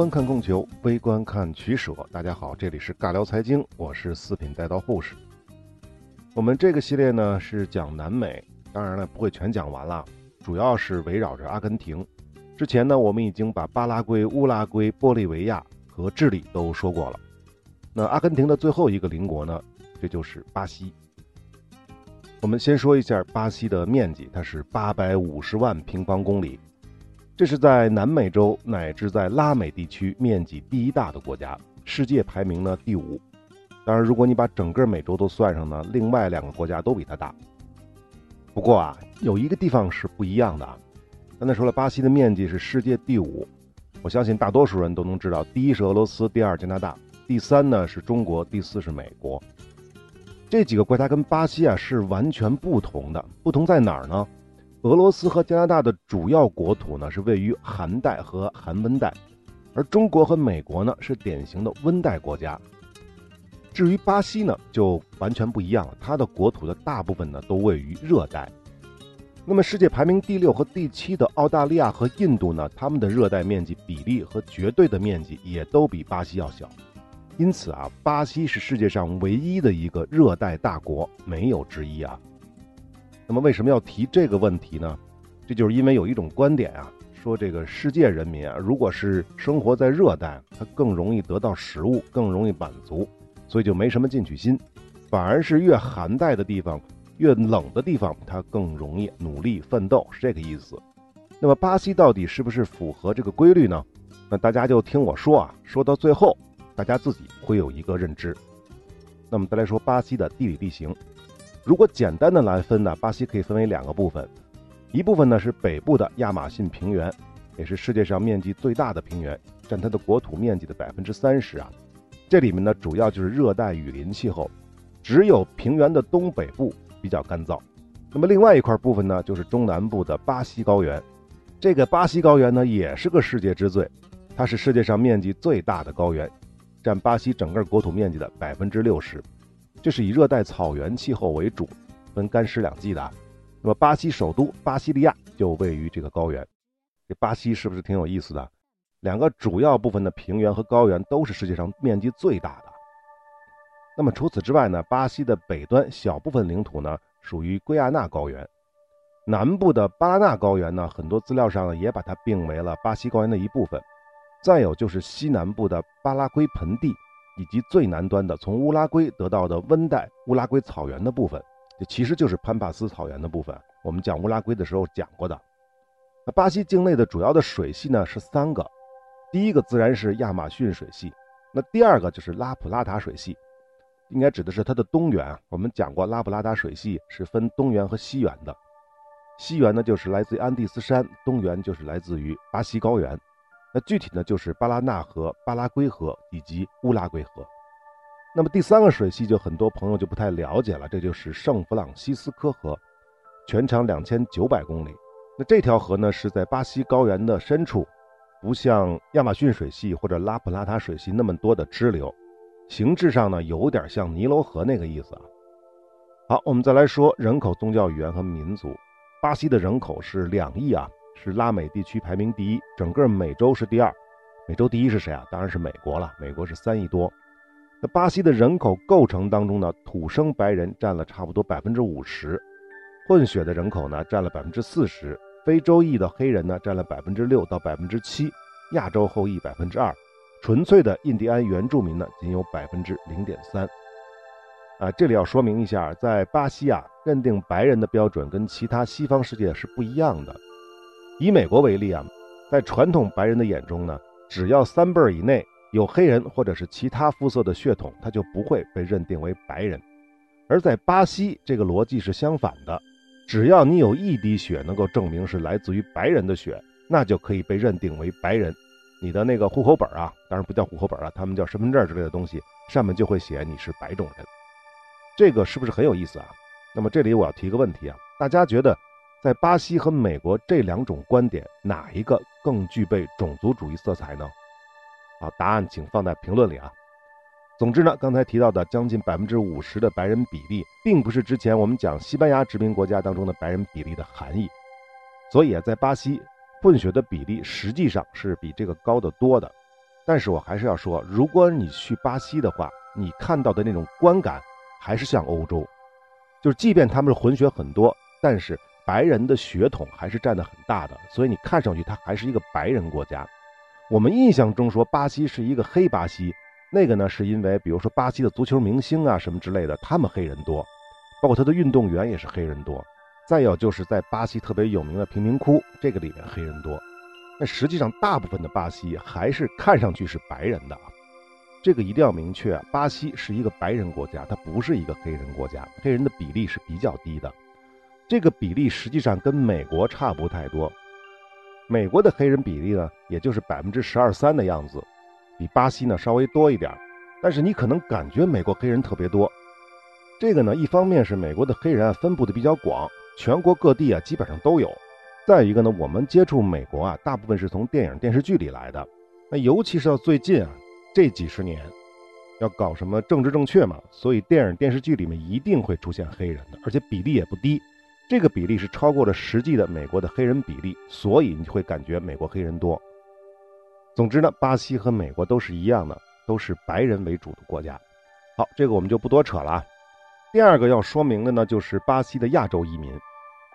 观看供求，微观看取舍。大家好，这里是尬聊财经，我是四品带刀护士。我们这个系列呢是讲南美，当然了不会全讲完了，主要是围绕着阿根廷。之前呢我们已经把巴拉圭、乌拉圭、玻利维亚和智利都说过了。那阿根廷的最后一个邻国呢，这就是巴西。我们先说一下巴西的面积，它是八百五十万平方公里。这是在南美洲乃至在拉美地区面积第一大的国家，世界排名呢第五。当然，如果你把整个美洲都算上呢，另外两个国家都比它大。不过啊，有一个地方是不一样的啊。刚才说了，巴西的面积是世界第五，我相信大多数人都能知道，第一是俄罗斯，第二加拿大，第三呢是中国，第四是美国。这几个国家跟巴西啊是完全不同的，不同在哪儿呢？俄罗斯和加拿大的主要国土呢是位于寒带和寒温带，而中国和美国呢是典型的温带国家。至于巴西呢，就完全不一样了，它的国土的大部分呢都位于热带。那么世界排名第六和第七的澳大利亚和印度呢，它们的热带面积比例和绝对的面积也都比巴西要小。因此啊，巴西是世界上唯一的一个热带大国，没有之一啊。那么为什么要提这个问题呢？这就是因为有一种观点啊，说这个世界人民啊，如果是生活在热带，他更容易得到食物，更容易满足，所以就没什么进取心；反而是越寒带的地方、越冷的地方，他更容易努力奋斗，是这个意思。那么巴西到底是不是符合这个规律呢？那大家就听我说啊，说到最后，大家自己会有一个认知。那么再来说巴西的地理地形。如果简单的来分呢，巴西可以分为两个部分，一部分呢是北部的亚马逊平原，也是世界上面积最大的平原，占它的国土面积的百分之三十啊。这里面呢主要就是热带雨林气候，只有平原的东北部比较干燥。那么另外一块部分呢就是中南部的巴西高原，这个巴西高原呢也是个世界之最，它是世界上面积最大的高原，占巴西整个国土面积的百分之六十。这是以热带草原气候为主，分干湿两季的。那么巴西首都巴西利亚就位于这个高原。这巴西是不是挺有意思的？两个主要部分的平原和高原都是世界上面积最大的。那么除此之外呢，巴西的北端小部分领土呢属于圭亚那高原，南部的巴拉那高原呢，很多资料上也把它并为了巴西高原的一部分。再有就是西南部的巴拉圭盆地。以及最南端的从乌拉圭得到的温带乌拉圭草原的部分，这其实就是潘帕斯草原的部分。我们讲乌拉圭的时候讲过的。那巴西境内的主要的水系呢是三个，第一个自然是亚马逊水系，那第二个就是拉普拉达水系，应该指的是它的东源。我们讲过拉普拉达水系是分东源和西源的，西源呢就是来自于安第斯山，东源就是来自于巴西高原。那具体呢，就是巴拉纳河、巴拉圭河以及乌拉圭河。那么第三个水系就很多朋友就不太了解了，这就是圣弗朗西斯科河，全长两千九百公里。那这条河呢是在巴西高原的深处，不像亚马逊水系或者拉普拉塔水系那么多的支流，形制上呢有点像尼罗河那个意思啊。好，我们再来说人口、宗教、语言和民族。巴西的人口是两亿啊。是拉美地区排名第一，整个美洲是第二。美洲第一是谁啊？当然是美国了。美国是三亿多。那巴西的人口构成当中呢，土生白人占了差不多百分之五十，混血的人口呢占了百分之四十，非洲裔的黑人呢占了百分之六到百分之七，亚洲后裔百分之二，纯粹的印第安原住民呢仅有百分之零点三。啊，这里要说明一下，在巴西啊，认定白人的标准跟其他西方世界是不一样的。以美国为例啊，在传统白人的眼中呢，只要三辈儿以内有黑人或者是其他肤色的血统，他就不会被认定为白人。而在巴西，这个逻辑是相反的，只要你有一滴血能够证明是来自于白人的血，那就可以被认定为白人。你的那个户口本啊，当然不叫户口本了，他们叫身份证之类的东西，上面就会写你是白种人。这个是不是很有意思啊？那么这里我要提个问题啊，大家觉得？在巴西和美国这两种观点，哪一个更具备种族主义色彩呢？好，答案请放在评论里啊。总之呢，刚才提到的将近百分之五十的白人比例，并不是之前我们讲西班牙殖民国家当中的白人比例的含义。所以，在巴西混血的比例实际上是比这个高得多的。但是我还是要说，如果你去巴西的话，你看到的那种观感还是像欧洲，就是即便他们是混血很多，但是白人的血统还是占得很大的，所以你看上去它还是一个白人国家。我们印象中说巴西是一个黑巴西，那个呢是因为比如说巴西的足球明星啊什么之类的，他们黑人多，包括他的运动员也是黑人多。再有就是在巴西特别有名的贫民窟，这个里面黑人多。那实际上大部分的巴西还是看上去是白人的啊，这个一定要明确，巴西是一个白人国家，它不是一个黑人国家，黑人的比例是比较低的。这个比例实际上跟美国差不太多。美国的黑人比例呢，也就是百分之十二三的样子，比巴西呢稍微多一点。但是你可能感觉美国黑人特别多，这个呢，一方面是美国的黑人啊分布的比较广，全国各地啊基本上都有；再一个呢，我们接触美国啊，大部分是从电影电视剧里来的。那尤其是到最近啊这几十年，要搞什么政治正确嘛，所以电影电视剧里面一定会出现黑人的，而且比例也不低。这个比例是超过了实际的美国的黑人比例，所以你会感觉美国黑人多。总之呢，巴西和美国都是一样的，都是白人为主的国家。好，这个我们就不多扯了。第二个要说明的呢，就是巴西的亚洲移民，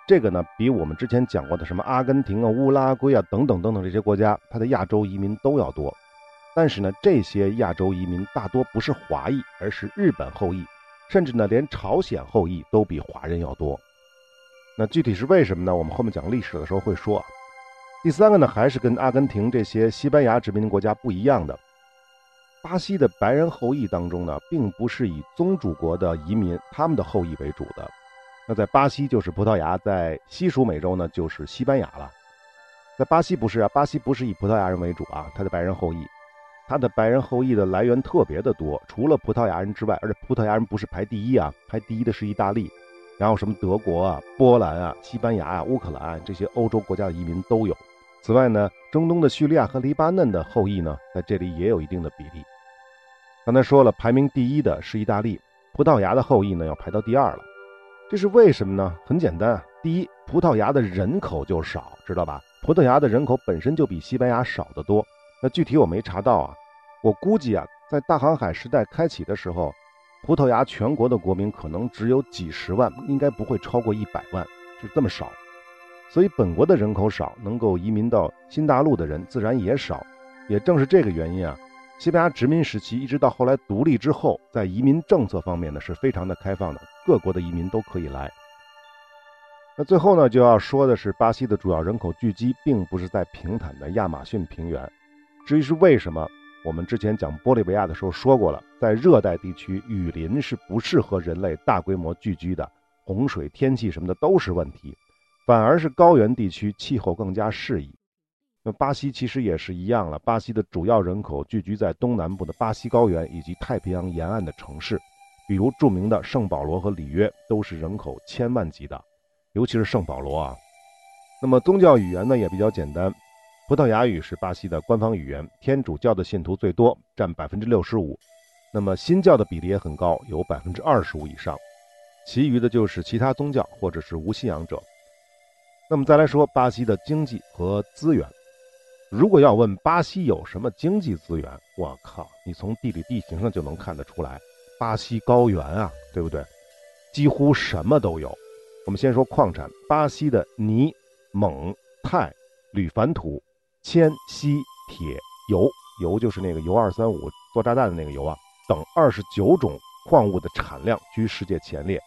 这个呢比我们之前讲过的什么阿根廷啊、乌拉圭啊等等等等这些国家，它的亚洲移民都要多。但是呢，这些亚洲移民大多不是华裔，而是日本后裔，甚至呢连朝鲜后裔都比华人要多。那具体是为什么呢？我们后面讲历史的时候会说。第三个呢，还是跟阿根廷这些西班牙殖民国家不一样的。巴西的白人后裔当中呢，并不是以宗主国的移民他们的后裔为主的。那在巴西就是葡萄牙，在西属美洲呢就是西班牙了。在巴西不是啊，巴西不是以葡萄牙人为主啊，他的白人后裔，他的白人后裔的来源特别的多，除了葡萄牙人之外，而且葡萄牙人不是排第一啊，排第一的是意大利。然后什么德国啊、波兰啊、西班牙啊、乌克兰这些欧洲国家的移民都有。此外呢，中东的叙利亚和黎巴嫩的后裔呢，在这里也有一定的比例。刚才说了，排名第一的是意大利，葡萄牙的后裔呢要排到第二了。这是为什么呢？很简单啊，第一，葡萄牙的人口就少，知道吧？葡萄牙的人口本身就比西班牙少得多。那具体我没查到啊，我估计啊，在大航海时代开启的时候。葡萄牙全国的国民可能只有几十万，应该不会超过一百万，就这么少。所以本国的人口少，能够移民到新大陆的人自然也少。也正是这个原因啊，西班牙殖民时期一直到后来独立之后，在移民政策方面呢是非常的开放的，各国的移民都可以来。那最后呢，就要说的是，巴西的主要人口聚集并不是在平坦的亚马逊平原。至于是为什么？我们之前讲玻利维亚的时候说过了，在热带地区，雨林是不适合人类大规模聚居的，洪水、天气什么的都是问题，反而是高原地区气候更加适宜。那巴西其实也是一样了，巴西的主要人口聚居在东南部的巴西高原以及太平洋沿岸的城市，比如著名的圣保罗和里约都是人口千万级的，尤其是圣保罗啊。那么宗教语言呢也比较简单。葡萄牙语是巴西的官方语言，天主教的信徒最多，占百分之六十五。那么新教的比例也很高，有百分之二十五以上。其余的就是其他宗教或者是无信仰者。那么再来说巴西的经济和资源。如果要问巴西有什么经济资源，我靠，你从地理地形上就能看得出来，巴西高原啊，对不对？几乎什么都有。我们先说矿产，巴西的泥、锰、钛、铝矾土。铅、锡、铁、铀，铀就是那个铀二三五做炸弹的那个铀啊，等二十九种矿物的产量居世界前列。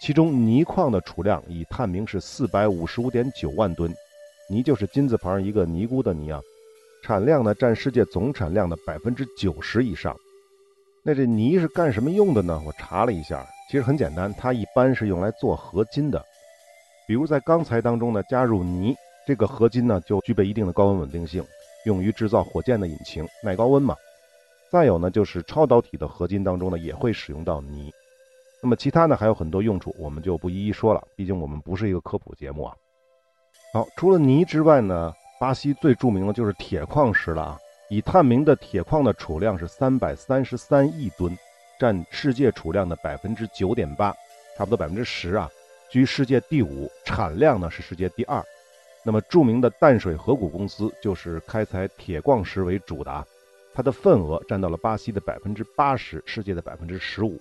其中泥矿的储量已探明是四百五十五点九万吨，泥就是金字旁一个尼姑的泥啊，产量呢占世界总产量的百分之九十以上。那这泥是干什么用的呢？我查了一下，其实很简单，它一般是用来做合金的，比如在钢材当中呢加入泥。这个合金呢，就具备一定的高温稳定性，用于制造火箭的引擎，耐高温嘛。再有呢，就是超导体的合金当中呢，也会使用到泥。那么其他呢，还有很多用处，我们就不一一说了，毕竟我们不是一个科普节目啊。好，除了泥之外呢，巴西最著名的就是铁矿石了啊。已探明的铁矿的储量是三百三十三亿吨，占世界储量的百分之九点八，差不多百分之十啊，居世界第五，产量呢是世界第二。那么著名的淡水河谷公司就是开采铁矿石为主的啊，它的份额占到了巴西的百分之八十，世界的百分之十五。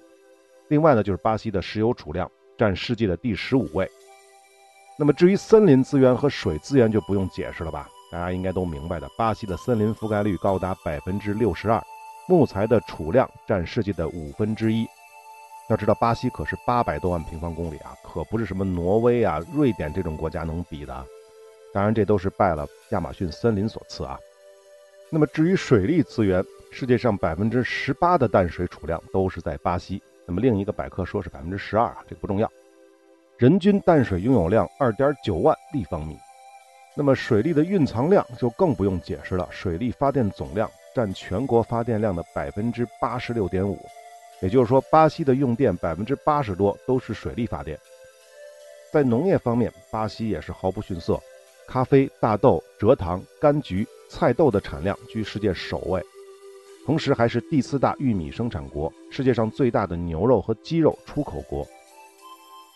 另外呢，就是巴西的石油储量占世界的第十五位。那么至于森林资源和水资源就不用解释了吧？大家应该都明白的。巴西的森林覆盖率高达百分之六十二，木材的储量占世界的五分之一。要知道，巴西可是八百多万平方公里啊，可不是什么挪威啊、瑞典这种国家能比的。当然，这都是拜了亚马逊森林所赐啊。那么至于水利资源，世界上百分之十八的淡水储量都是在巴西。那么另一个百科说是百分之十二啊，这个不重要。人均淡水拥有量二点九万立方米。那么水利的蕴藏量就更不用解释了，水利发电总量占全国发电量的百分之八十六点五，也就是说，巴西的用电百分之八十多都是水利发电。在农业方面，巴西也是毫不逊色，咖啡、大豆、蔗糖、柑橘、菜豆的产量居世界首位，同时还是第四大玉米生产国，世界上最大的牛肉和鸡肉出口国。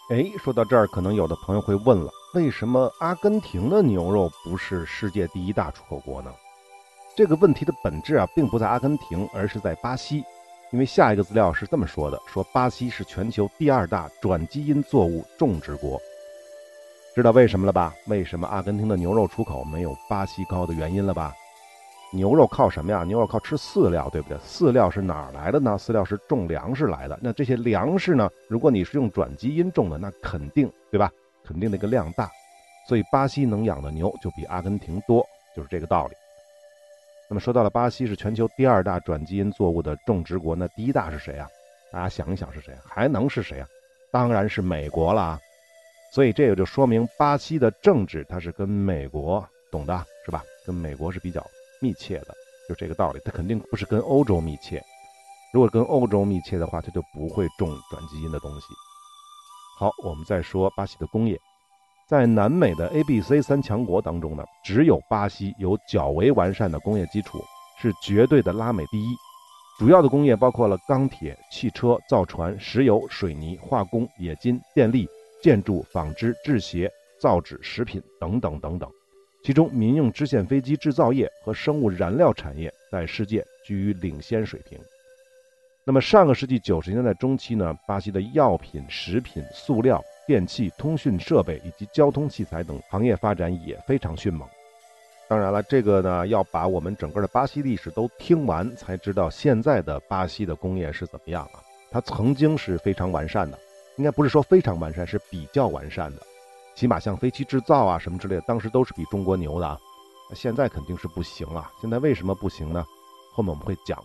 哎，说到这儿，可能有的朋友会问了：为什么阿根廷的牛肉不是世界第一大出口国呢？这个问题的本质啊，并不在阿根廷，而是在巴西。因为下一个资料是这么说的：说巴西是全球第二大转基因作物种植国。知道为什么了吧？为什么阿根廷的牛肉出口没有巴西高的原因了吧？牛肉靠什么呀？牛肉靠吃饲料，对不对？饲料是哪儿来的呢？饲料是种粮食来的。那这些粮食呢？如果你是用转基因种的，那肯定对吧？肯定那个量大，所以巴西能养的牛就比阿根廷多，就是这个道理。那么说到了巴西是全球第二大转基因作物的种植国，那第一大是谁啊？大家想一想是谁？还能是谁啊？当然是美国了。所以这个就说明巴西的政治它是跟美国懂的是吧？跟美国是比较。密切的，就这个道理，它肯定不是跟欧洲密切。如果跟欧洲密切的话，它就不会种转基因的东西。好，我们再说巴西的工业，在南美的 A、B、C 三强国当中呢，只有巴西有较为完善的工业基础，是绝对的拉美第一。主要的工业包括了钢铁、汽车、造船、石油、水泥、化工、冶金、电力、建筑、纺织、制鞋、造纸、食品等等等等。其中，民用支线飞机制造业和生物燃料产业在世界居于领先水平。那么，上个世纪九十年代中期呢，巴西的药品、食品、塑料、电器、通讯设备以及交通器材等行业发展也非常迅猛。当然了，这个呢，要把我们整个的巴西历史都听完，才知道现在的巴西的工业是怎么样啊？它曾经是非常完善的，应该不是说非常完善，是比较完善的。起码像飞机制造啊什么之类的，当时都是比中国牛的啊。现在肯定是不行了。现在为什么不行呢？后面我们会讲。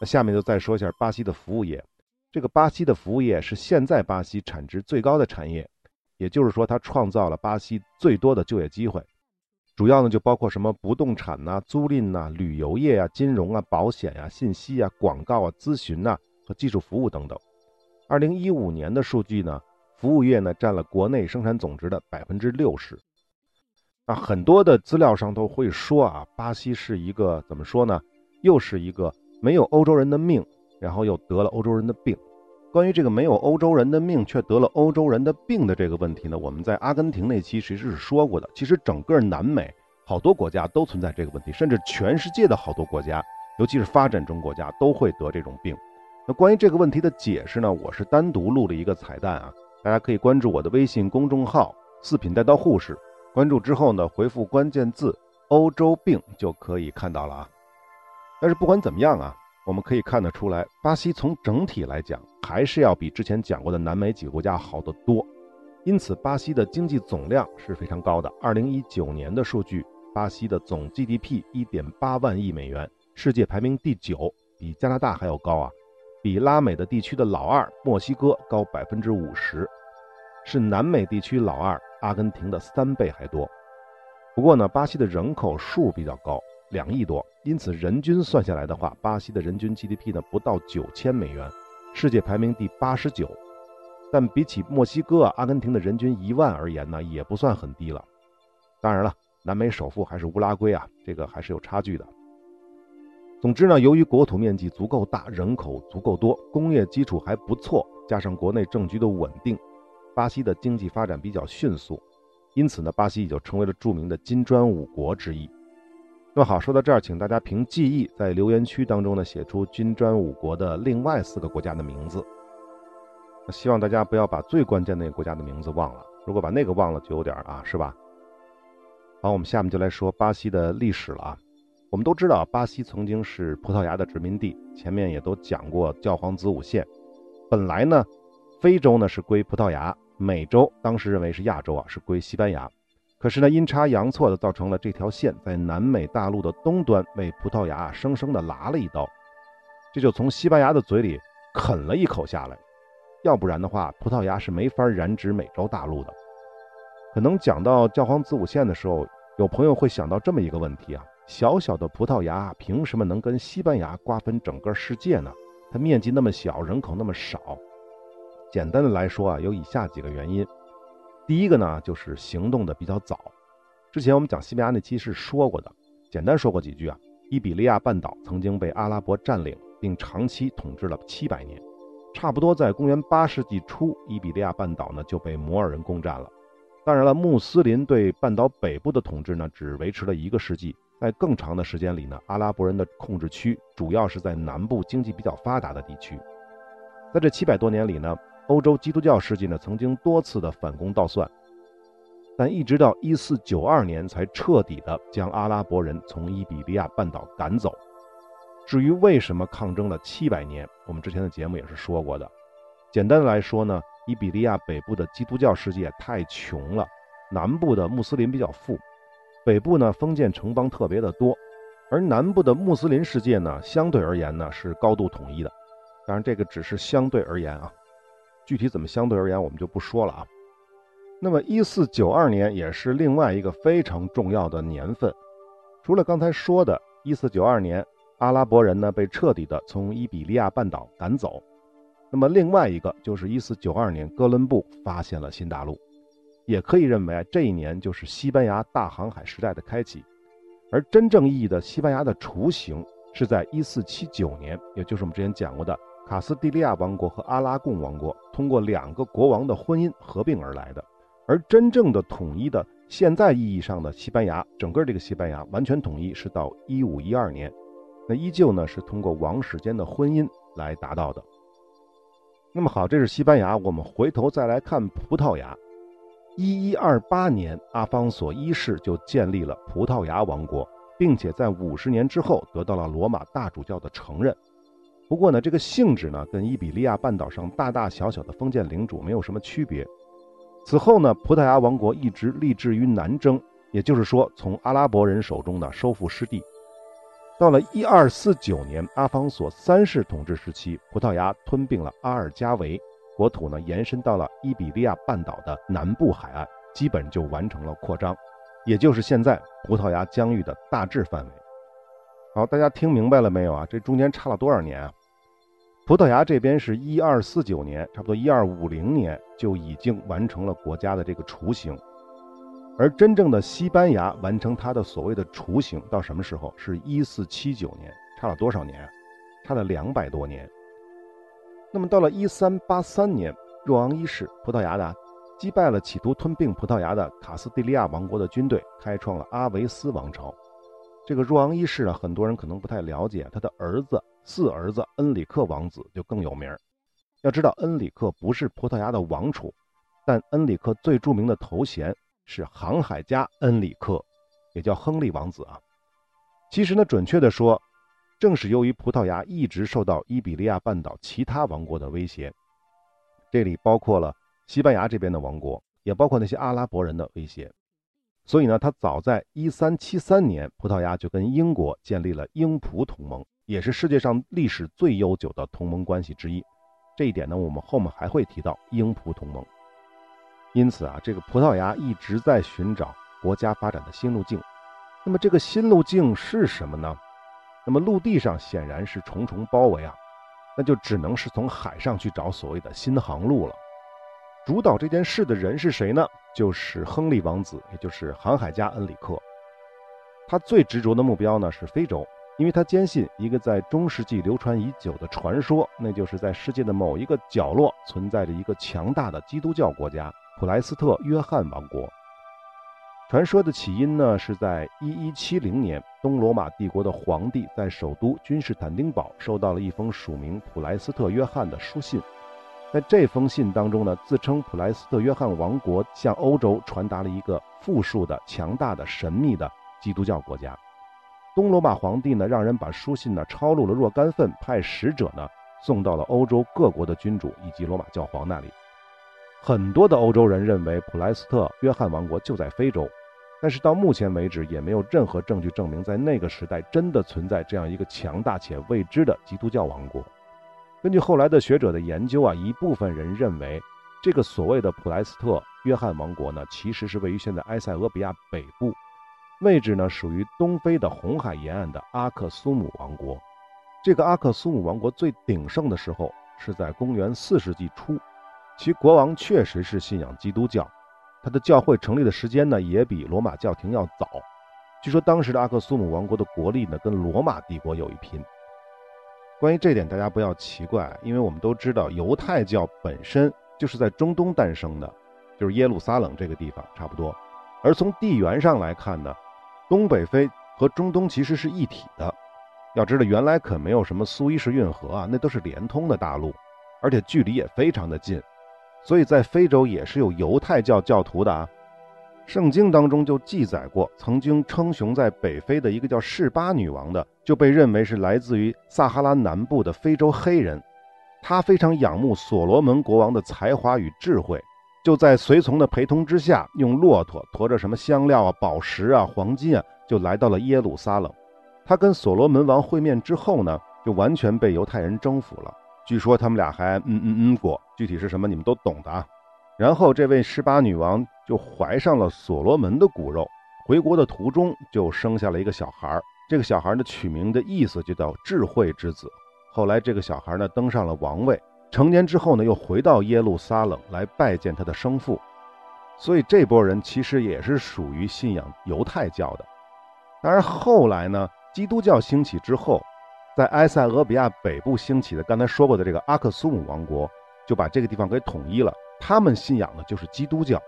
那下面就再说一下巴西的服务业。这个巴西的服务业是现在巴西产值最高的产业，也就是说它创造了巴西最多的就业机会。主要呢就包括什么不动产呐、租赁呐、旅游业啊、金融啊、保险呀、信息啊、广告啊、咨询呐和技术服务等等。二零一五年的数据呢？服务业呢占了国内生产总值的百分之六十，啊，很多的资料上都会说啊，巴西是一个怎么说呢？又是一个没有欧洲人的命，然后又得了欧洲人的病。关于这个没有欧洲人的命却得了欧洲人的病的这个问题呢，我们在阿根廷那期其实是说过的。其实整个南美好多国家都存在这个问题，甚至全世界的好多国家，尤其是发展中国家都会得这种病。那关于这个问题的解释呢，我是单独录了一个彩蛋啊。大家可以关注我的微信公众号“四品带刀护士”，关注之后呢，回复关键字“欧洲病”就可以看到了啊。但是不管怎么样啊，我们可以看得出来，巴西从整体来讲还是要比之前讲过的南美几个国家好得多。因此，巴西的经济总量是非常高的。二零一九年的数据，巴西的总 GDP 一点八万亿美元，世界排名第九，比加拿大还要高啊。比拉美的地区的老二墨西哥高百分之五十，是南美地区老二阿根廷的三倍还多。不过呢，巴西的人口数比较高，两亿多，因此人均算下来的话，巴西的人均 GDP 呢不到九千美元，世界排名第八十九。但比起墨西哥、阿根廷的人均一万而言呢，也不算很低了。当然了，南美首富还是乌拉圭啊，这个还是有差距的。总之呢，由于国土面积足够大，人口足够多，工业基础还不错，加上国内政局的稳定，巴西的经济发展比较迅速，因此呢，巴西也就成为了著名的金砖五国之一。那么好，说到这儿，请大家凭记忆在留言区当中呢写出金砖五国的另外四个国家的名字。那希望大家不要把最关键那个国家的名字忘了，如果把那个忘了就有点啊，是吧？好，我们下面就来说巴西的历史了啊。我们都知道，巴西曾经是葡萄牙的殖民地，前面也都讲过教皇子午线。本来呢，非洲呢是归葡萄牙，美洲当时认为是亚洲啊，是归西班牙。可是呢，阴差阳错的造成了这条线在南美大陆的东端为葡萄牙生生的剌了一刀，这就从西班牙的嘴里啃了一口下来。要不然的话，葡萄牙是没法染指美洲大陆的。可能讲到教皇子午线的时候，有朋友会想到这么一个问题啊：小小的葡萄牙凭什么能跟西班牙瓜分整个世界呢？它面积那么小，人口那么少。简单的来说啊，有以下几个原因。第一个呢，就是行动的比较早。之前我们讲西班牙那期是说过的，简单说过几句啊。伊比利亚半岛曾经被阿拉伯占领，并长期统治了七百年。差不多在公元八世纪初，伊比利亚半岛呢就被摩尔人攻占了。当然了，穆斯林对半岛北部的统治呢，只维持了一个世纪。在更长的时间里呢，阿拉伯人的控制区主要是在南部经济比较发达的地区。在这七百多年里呢。欧洲基督教世界呢，曾经多次的反攻倒算，但一直到一四九二年才彻底的将阿拉伯人从伊比利亚半岛赶走。至于为什么抗争了七百年，我们之前的节目也是说过的。简单的来说呢，伊比利亚北部的基督教世界太穷了，南部的穆斯林比较富，北部呢封建城邦特别的多，而南部的穆斯林世界呢，相对而言呢是高度统一的。当然，这个只是相对而言啊。具体怎么相对而言，我们就不说了啊。那么，一四九二年也是另外一个非常重要的年份。除了刚才说的，一四九二年阿拉伯人呢被彻底的从伊比利亚半岛赶走。那么，另外一个就是一四九二年哥伦布发现了新大陆，也可以认为这一年就是西班牙大航海时代的开启。而真正意义的西班牙的雏形是在一四七九年，也就是我们之前讲过的。卡斯蒂利亚王国和阿拉贡王国通过两个国王的婚姻合并而来的，而真正的统一的现在意义上的西班牙，整个这个西班牙完全统一是到一五一二年，那依旧呢是通过王室间的婚姻来达到的。那么好，这是西班牙，我们回头再来看葡萄牙。一一二八年，阿方索一世就建立了葡萄牙王国，并且在五十年之后得到了罗马大主教的承认。不过呢，这个性质呢，跟伊比利亚半岛上大大小小的封建领主没有什么区别。此后呢，葡萄牙王国一直立志于南征，也就是说，从阿拉伯人手中呢收复失地。到了一二四九年，阿方索三世统治时期，葡萄牙吞并了阿尔加维，国土呢延伸到了伊比利亚半岛的南部海岸，基本就完成了扩张，也就是现在葡萄牙疆域的大致范围。好，大家听明白了没有啊？这中间差了多少年啊？葡萄牙这边是一二四九年，差不多一二五零年就已经完成了国家的这个雏形，而真正的西班牙完成它的所谓的雏形到什么时候？是一四七九年，差了多少年？差了两百多年。那么到了一三八三年，若昂一世，葡萄牙的击败了企图吞并葡萄牙的卡斯蒂利亚王国的军队，开创了阿维斯王朝。这个若昂一世啊，很多人可能不太了解，他的儿子。四儿子恩里克王子就更有名要知道，恩里克不是葡萄牙的王储，但恩里克最著名的头衔是航海家恩里克，也叫亨利王子啊。其实呢，准确的说，正是由于葡萄牙一直受到伊比利亚半岛其他王国的威胁，这里包括了西班牙这边的王国，也包括那些阿拉伯人的威胁，所以呢，他早在一三七三年，葡萄牙就跟英国建立了英葡同盟。也是世界上历史最悠久的同盟关系之一，这一点呢，我们后面还会提到英葡同盟。因此啊，这个葡萄牙一直在寻找国家发展的新路径。那么这个新路径是什么呢？那么陆地上显然是重重包围啊，那就只能是从海上去找所谓的新航路了。主导这件事的人是谁呢？就是亨利王子，也就是航海家恩里克。他最执着的目标呢是非洲。因为他坚信一个在中世纪流传已久的传说，那就是在世界的某一个角落存在着一个强大的基督教国家——普莱斯特约翰王国。传说的起因呢，是在1170年，东罗马帝国的皇帝在首都君士坦丁堡收到了一封署名普莱斯特约翰的书信。在这封信当中呢，自称普莱斯特约翰王国向欧洲传达了一个富庶的、强大的、神秘的基督教国家。东罗马皇帝呢，让人把书信呢抄录了若干份，派使者呢送到了欧洲各国的君主以及罗马教皇那里。很多的欧洲人认为普莱斯特约翰王国就在非洲，但是到目前为止也没有任何证据证明在那个时代真的存在这样一个强大且未知的基督教王国。根据后来的学者的研究啊，一部分人认为，这个所谓的普莱斯特约翰王国呢，其实是位于现在埃塞俄比亚北部，位置呢属于东非的红海沿岸的阿克苏姆王国。这个阿克苏姆王国最鼎盛的时候是在公元四世纪初，其国王确实是信仰基督教，他的教会成立的时间呢也比罗马教廷要早。据说当时的阿克苏姆王国的国力呢跟罗马帝国有一拼。关于这点，大家不要奇怪，因为我们都知道犹太教本身就是在中东诞生的，就是耶路撒冷这个地方差不多。而从地缘上来看呢，东北非和中东其实是一体的。要知道，原来可没有什么苏伊士运河啊，那都是连通的大陆，而且距离也非常的近，所以在非洲也是有犹太教教徒的啊。圣经当中就记载过，曾经称雄在北非的一个叫示巴女王的，就被认为是来自于撒哈拉南部的非洲黑人。他非常仰慕所罗门国王的才华与智慧，就在随从的陪同之下，用骆驼驮着什么香料啊、宝石啊、黄金啊，就来到了耶路撒冷。他跟所罗门王会面之后呢，就完全被犹太人征服了。据说他们俩还嗯嗯嗯过，具体是什么你们都懂的啊。然后这位十八女王。就怀上了所罗门的骨肉，回国的途中就生下了一个小孩儿。这个小孩呢取名的意思就叫智慧之子。后来这个小孩呢登上了王位，成年之后呢又回到耶路撒冷来拜见他的生父。所以这波人其实也是属于信仰犹太教的。当然后来呢，基督教兴起之后，在埃塞俄比亚北部兴起的，刚才说过的这个阿克苏姆王国就把这个地方给统一了。他们信仰的就是基督教。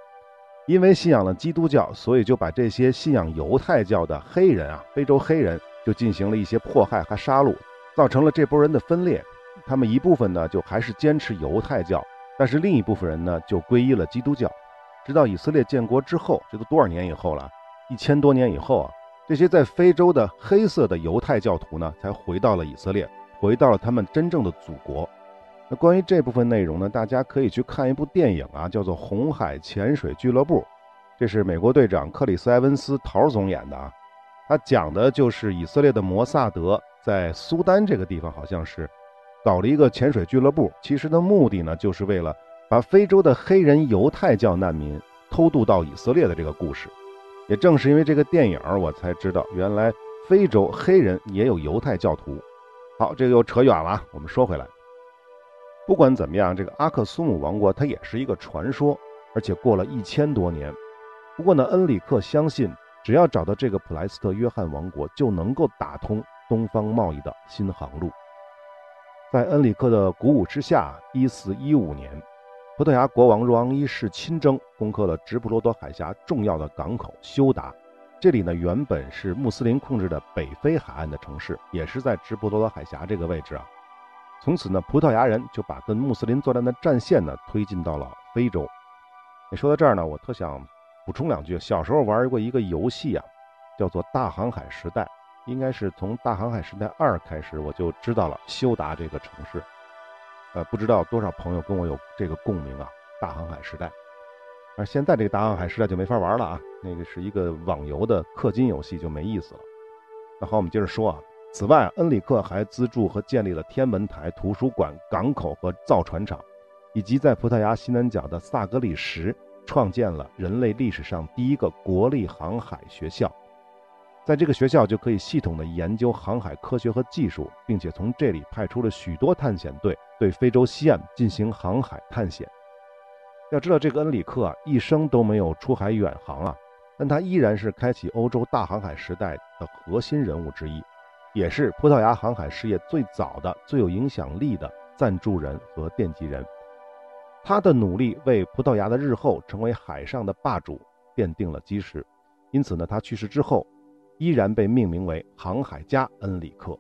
因为信仰了基督教，所以就把这些信仰犹太教的黑人啊，非洲黑人就进行了一些迫害和杀戮，造成了这波人的分裂。他们一部分呢，就还是坚持犹太教，但是另一部分人呢，就皈依了基督教。直到以色列建国之后，这都多少年以后了？一千多年以后啊，这些在非洲的黑色的犹太教徒呢，才回到了以色列，回到了他们真正的祖国。那关于这部分内容呢，大家可以去看一部电影啊，叫做《红海潜水俱乐部》，这是美国队长克里斯·埃文斯陶总演的啊。他讲的就是以色列的摩萨德在苏丹这个地方，好像是搞了一个潜水俱乐部，其实的目的呢，就是为了把非洲的黑人犹太教难民偷渡到以色列的这个故事。也正是因为这个电影，我才知道原来非洲黑人也有犹太教徒。好，这个又扯远了，我们说回来。不管怎么样，这个阿克苏姆王国它也是一个传说，而且过了一千多年。不过呢，恩里克相信，只要找到这个普莱斯特约翰王国，就能够打通东方贸易的新航路。在恩里克的鼓舞之下，一四一五年，葡萄牙国王若昂一世亲征，攻克了直布罗陀海峡重要的港口休达。这里呢，原本是穆斯林控制的北非海岸的城市，也是在直布罗陀海峡这个位置啊。从此呢，葡萄牙人就把跟穆斯林作战的战线呢推进到了非洲。说到这儿呢，我特想补充两句。小时候玩过一个游戏啊，叫做《大航海时代》，应该是从《大航海时代二》开始，我就知道了休达这个城市。呃，不知道多少朋友跟我有这个共鸣啊，《大航海时代》。而现在这个《大航海时代》就没法玩了啊，那个是一个网游的氪金游戏，就没意思了。那好，我们接着说啊。此外，恩里克还资助和建立了天文台、图书馆、港口和造船厂，以及在葡萄牙西南角的萨格里什创建了人类历史上第一个国立航海学校。在这个学校，就可以系统地研究航海科学和技术，并且从这里派出了许多探险队，对非洲西岸进行航海探险。要知道，这个恩里克啊，一生都没有出海远航啊，但他依然是开启欧洲大航海时代的核心人物之一。也是葡萄牙航海事业最早的、最有影响力的赞助人和奠基人，他的努力为葡萄牙的日后成为海上的霸主奠定了基石。因此呢，他去世之后依然被命名为航海家恩里克。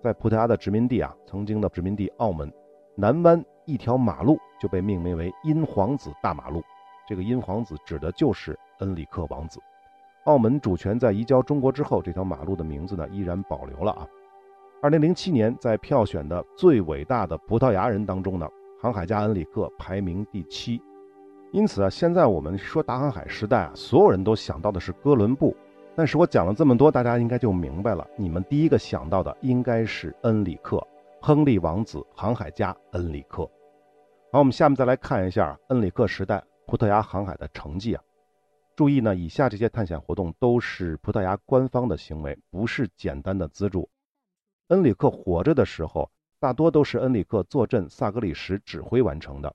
在葡萄牙的殖民地啊，曾经的殖民地澳门，南湾一条马路就被命名为英皇子大马路。这个英皇子指的就是恩里克王子。澳门主权在移交中国之后，这条马路的名字呢依然保留了啊。二零零七年在票选的最伟大的葡萄牙人当中呢，航海家恩里克排名第七。因此啊，现在我们说大航海时代啊，所有人都想到的是哥伦布。但是我讲了这么多，大家应该就明白了，你们第一个想到的应该是恩里克，亨利王子，航海家恩里克。好，我们下面再来看一下恩里克时代葡萄牙航海的成绩啊。注意呢，以下这些探险活动都是葡萄牙官方的行为，不是简单的资助。恩里克活着的时候，大多都是恩里克坐镇萨格里什指挥完成的。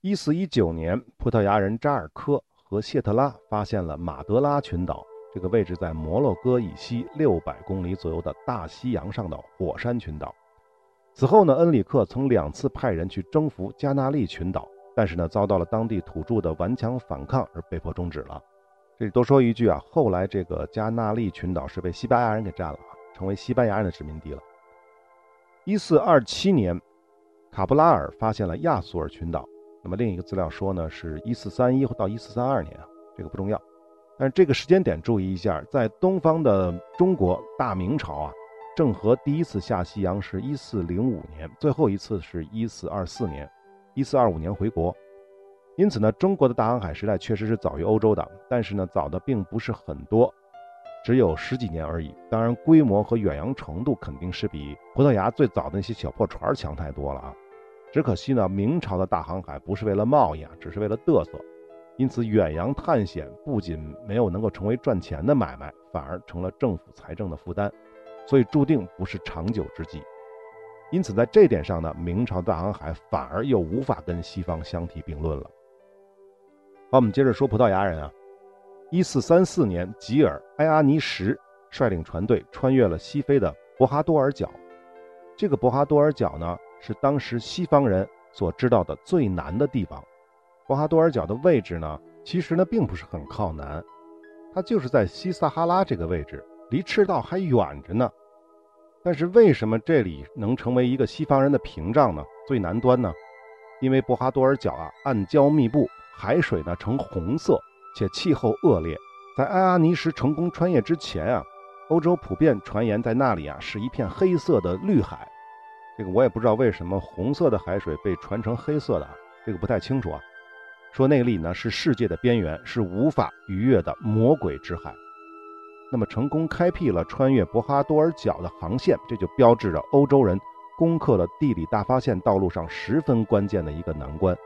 一四一九年，葡萄牙人扎尔科。和谢特拉发现了马德拉群岛，这个位置在摩洛哥以西六百公里左右的大西洋上的火山群岛。此后呢，恩里克曾两次派人去征服加纳利群岛，但是呢，遭到了当地土著的顽强反抗而被迫终止了。这里多说一句啊，后来这个加纳利群岛是被西班牙人给占了啊，成为西班牙人的殖民地了。一四二七年，卡布拉尔发现了亚速尔群岛。那么另一个资料说呢，是一四三一到一四三二年啊，这个不重要，但是这个时间点注意一下，在东方的中国大明朝啊，郑和第一次下西洋是一四零五年，最后一次是一四二四年，一四二五年回国，因此呢，中国的大航海时代确实是早于欧洲的，但是呢，早的并不是很多，只有十几年而已。当然，规模和远洋程度肯定是比葡萄牙最早的那些小破船强太多了啊。只可惜呢，明朝的大航海不是为了贸易啊，只是为了嘚瑟，因此远洋探险不仅没有能够成为赚钱的买卖，反而成了政府财政的负担，所以注定不是长久之计。因此在这点上呢，明朝大航海反而又无法跟西方相提并论了。好，我们接着说葡萄牙人啊，一四三四年，吉尔埃阿尼什率领船队穿越了西非的博哈多尔角，这个博哈多尔角呢。是当时西方人所知道的最南的地方，博哈多尔角的位置呢，其实呢并不是很靠南，它就是在西撒哈拉这个位置，离赤道还远着呢。但是为什么这里能成为一个西方人的屏障呢？最南端呢？因为博哈多尔角啊，暗礁密布，海水呢呈红色，且气候恶劣。在埃阿尼什成功穿越之前啊，欧洲普遍传言在那里啊是一片黑色的绿海。这个我也不知道为什么红色的海水被传成黑色的啊，这个不太清楚啊。说那里呢是世界的边缘，是无法逾越的魔鬼之海。那么成功开辟了穿越博哈多尔角的航线，这就标志着欧洲人攻克了地理大发现道路上十分关键的一个难关，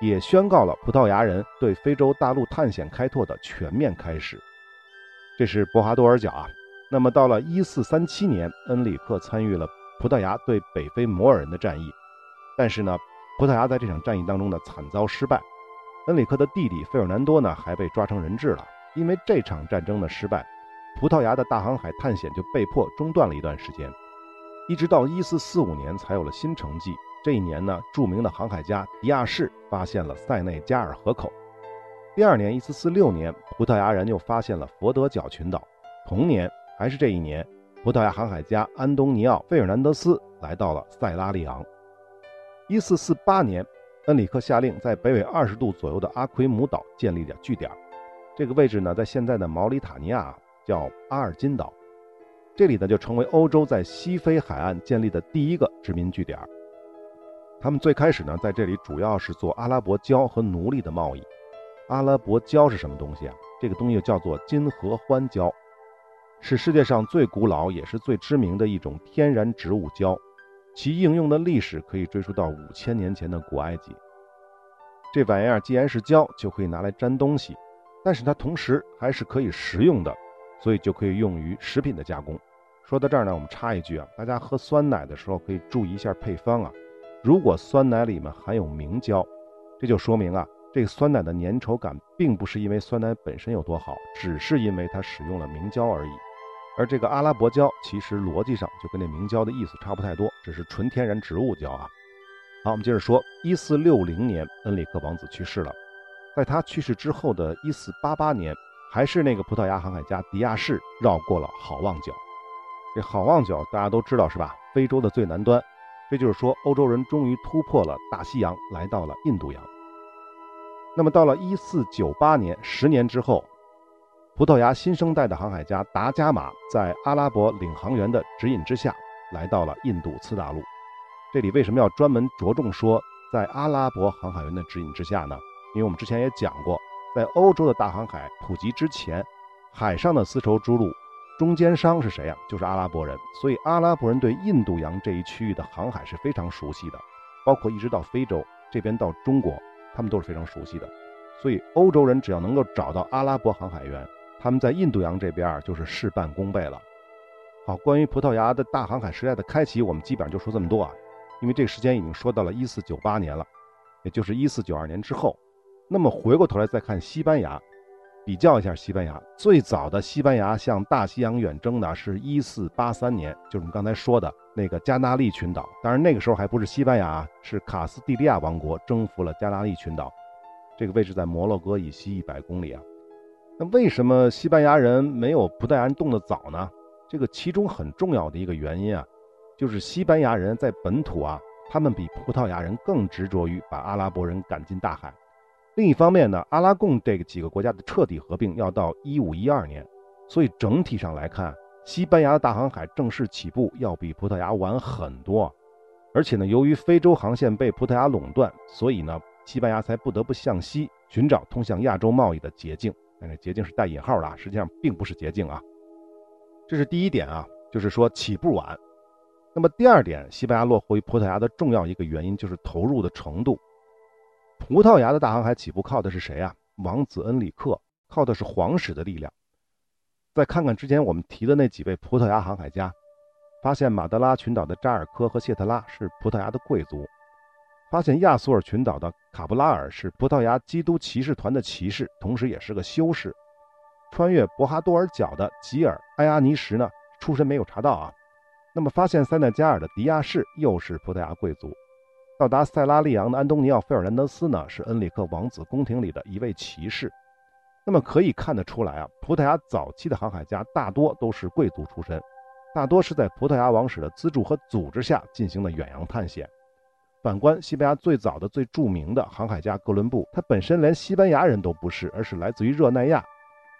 也宣告了葡萄牙人对非洲大陆探险开拓的全面开始。这是博哈多尔角啊。那么到了一四三七年，恩里克参与了。葡萄牙对北非摩尔人的战役，但是呢，葡萄牙在这场战役当中呢惨遭失败。恩里克的弟弟费尔南多呢还被抓成人质了。因为这场战争的失败，葡萄牙的大航海探险就被迫中断了一段时间，一直到1445年才有了新成绩。这一年呢，著名的航海家迪亚士发现了塞内加尔河口。第二年，1446年，葡萄牙人又发现了佛得角群岛。同年，还是这一年。葡萄牙航海家安东尼奥·费尔南德斯来到了塞拉利昂。一四四八年，恩里克下令在北纬二十度左右的阿奎姆岛建立了据点。这个位置呢，在现在的毛里塔尼亚叫阿尔金岛。这里呢，就成为欧洲在西非海岸建立的第一个殖民据点。他们最开始呢，在这里主要是做阿拉伯胶和奴隶的贸易。阿拉伯胶是什么东西啊？这个东西叫做金合欢胶。是世界上最古老也是最知名的一种天然植物胶，其应用的历史可以追溯到五千年前的古埃及。这玩意儿既然是胶，就可以拿来粘东西，但是它同时还是可以食用的，所以就可以用于食品的加工。说到这儿呢，我们插一句啊，大家喝酸奶的时候可以注意一下配方啊。如果酸奶里面含有明胶，这就说明啊，这个酸奶的粘稠感并不是因为酸奶本身有多好，只是因为它使用了明胶而已。而这个阿拉伯胶其实逻辑上就跟那明胶的意思差不太多，只是纯天然植物胶啊。好，我们接着说，一四六零年，恩里克王子去世了。在他去世之后的一四八八年，还是那个葡萄牙航海家迪亚士绕过了好望角。这好望角大家都知道是吧？非洲的最南端。这就是说，欧洲人终于突破了大西洋，来到了印度洋。那么到了1498年，十年之后，葡萄牙新生代的航海家达伽马在阿拉伯领航员的指引之下，来到了印度次大陆。这里为什么要专门着重说在阿拉伯航海员的指引之下呢？因为我们之前也讲过，在欧洲的大航海普及之前，海上的丝绸之路。中间商是谁呀？就是阿拉伯人。所以阿拉伯人对印度洋这一区域的航海是非常熟悉的，包括一直到非洲这边到中国，他们都是非常熟悉的。所以欧洲人只要能够找到阿拉伯航海员，他们在印度洋这边就是事半功倍了。好，关于葡萄牙的大航海时代的开启，我们基本上就说这么多啊，因为这个时间已经说到了一四九八年了，也就是一四九二年之后。那么回过头来再看西班牙。比较一下西班牙最早的西班牙向大西洋远征呢，是一四八三年，就是我们刚才说的那个加纳利群岛。当然那个时候还不是西班牙，是卡斯蒂利亚王国征服了加纳利群岛，这个位置在摩洛哥以西一百公里啊。那为什么西班牙人没有葡萄牙人动得早呢？这个其中很重要的一个原因啊，就是西班牙人在本土啊，他们比葡萄牙人更执着于把阿拉伯人赶进大海。另一方面呢，阿拉贡这个几个国家的彻底合并要到一五一二年，所以整体上来看，西班牙的大航海正式起步要比葡萄牙晚很多。而且呢，由于非洲航线被葡萄牙垄断，所以呢，西班牙才不得不向西寻找通向亚洲贸易的捷径。但是捷径是带引号的，实际上并不是捷径啊。这是第一点啊，就是说起步晚。那么第二点，西班牙落后于葡萄牙的重要一个原因就是投入的程度。葡萄牙的大航海起步靠的是谁啊？王子恩里克靠的是皇室的力量。再看看之前我们提的那几位葡萄牙航海家，发现马德拉群岛的扎尔科和谢特拉是葡萄牙的贵族；发现亚速尔群岛的卡布拉尔是葡萄牙基督骑士团的骑士，同时也是个修士；穿越博哈多尔角的吉尔埃阿尼什呢，出身没有查到啊。那么发现塞内加尔的迪亚士又是葡萄牙贵族。到达塞拉利昂的安东尼奥·费尔南德斯呢，是恩里克王子宫廷里的一位骑士。那么可以看得出来啊，葡萄牙早期的航海家大多都是贵族出身，大多是在葡萄牙王室的资助和组织下进行的远洋探险。反观西班牙最早的、最著名的航海家哥伦布，他本身连西班牙人都不是，而是来自于热那亚。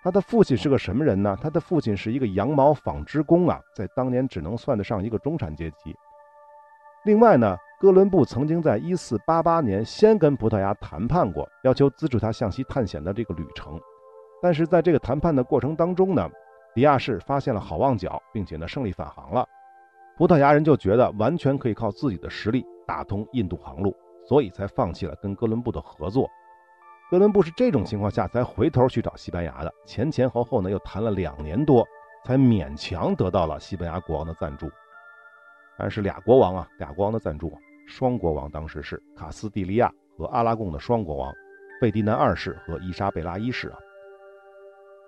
他的父亲是个什么人呢？他的父亲是一个羊毛纺织工啊，在当年只能算得上一个中产阶级。另外呢？哥伦布曾经在1488年先跟葡萄牙谈判过，要求资助他向西探险的这个旅程。但是在这个谈判的过程当中呢，迪亚士发现了好望角，并且呢胜利返航了。葡萄牙人就觉得完全可以靠自己的实力打通印度航路，所以才放弃了跟哥伦布的合作。哥伦布是这种情况下才回头去找西班牙的，前前后后呢又谈了两年多，才勉强得到了西班牙国王的赞助。但是俩国王啊，俩国王的赞助。双国王当时是卡斯蒂利亚和阿拉贡的双国王，费迪南二世和伊莎贝拉一世啊。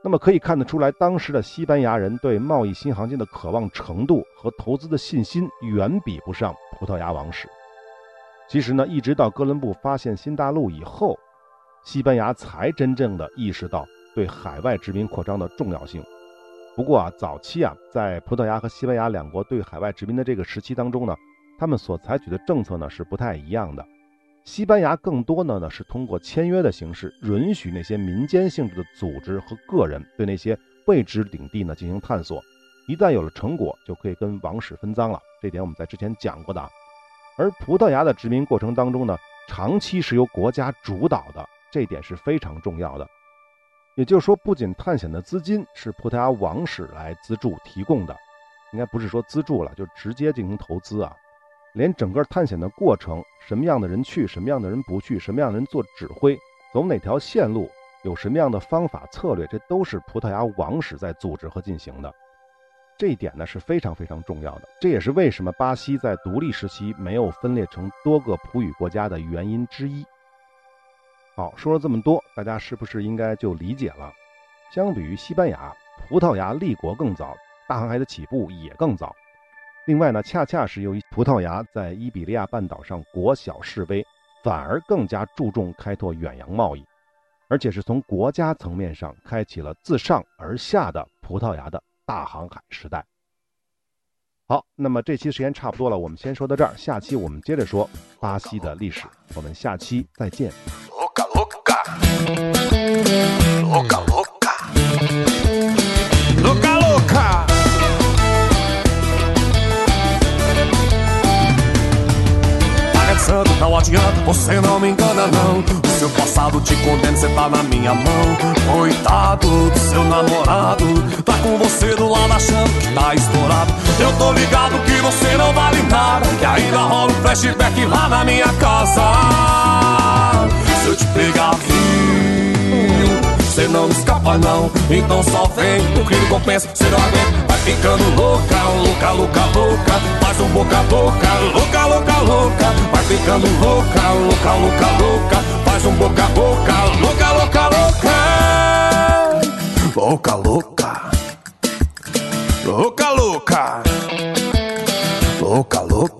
那么可以看得出来，当时的西班牙人对贸易新航线的渴望程度和投资的信心远比不上葡萄牙王室。其实呢，一直到哥伦布发现新大陆以后，西班牙才真正的意识到对海外殖民扩张的重要性。不过啊，早期啊，在葡萄牙和西班牙两国对海外殖民的这个时期当中呢。他们所采取的政策呢是不太一样的，西班牙更多的呢是通过签约的形式，允许那些民间性质的组织和个人对那些未知领地呢进行探索，一旦有了成果，就可以跟王室分赃了。这点我们在之前讲过的。而葡萄牙的殖民过程当中呢，长期是由国家主导的，这点是非常重要的。也就是说，不仅探险的资金是葡萄牙王室来资助提供的，应该不是说资助了，就直接进行投资啊。连整个探险的过程，什么样的人去，什么样的人不去，什么样的人做指挥，走哪条线路，有什么样的方法策略，这都是葡萄牙王室在组织和进行的。这一点呢是非常非常重要的。这也是为什么巴西在独立时期没有分裂成多个葡语国家的原因之一。好，说了这么多，大家是不是应该就理解了？相比于西班牙，葡萄牙立国更早，大航海的起步也更早。另外呢，恰恰是由于葡萄牙在伊比利亚半岛上国小势微，反而更加注重开拓远洋贸易。而且是从国家层面上开启了自上而下的葡萄牙的大航海时代。好，那么这期时间差不多了，我们先说到这儿，下期我们接着说巴西的历史，我们下期再见。Não adianta, você não me engana não. O seu passado te condena, você tá na minha mão. Coitado do seu namorado. Tá com você do lado achando que tá estourado. Eu tô ligado que você não vale nada. E ainda rola um flashback lá na minha casa. Se eu te pegar viu Cê não me escapa não, então só vem O crime compensa, cê não aguenta Vai ficando louca, louca, louca, louca Um boca a boca, louca, louca, louca Vai ficando louca, louca, louca, louca Faz um boca a boca, louca, louca, louca. Louca, louca. Louca, louca. Louca, louca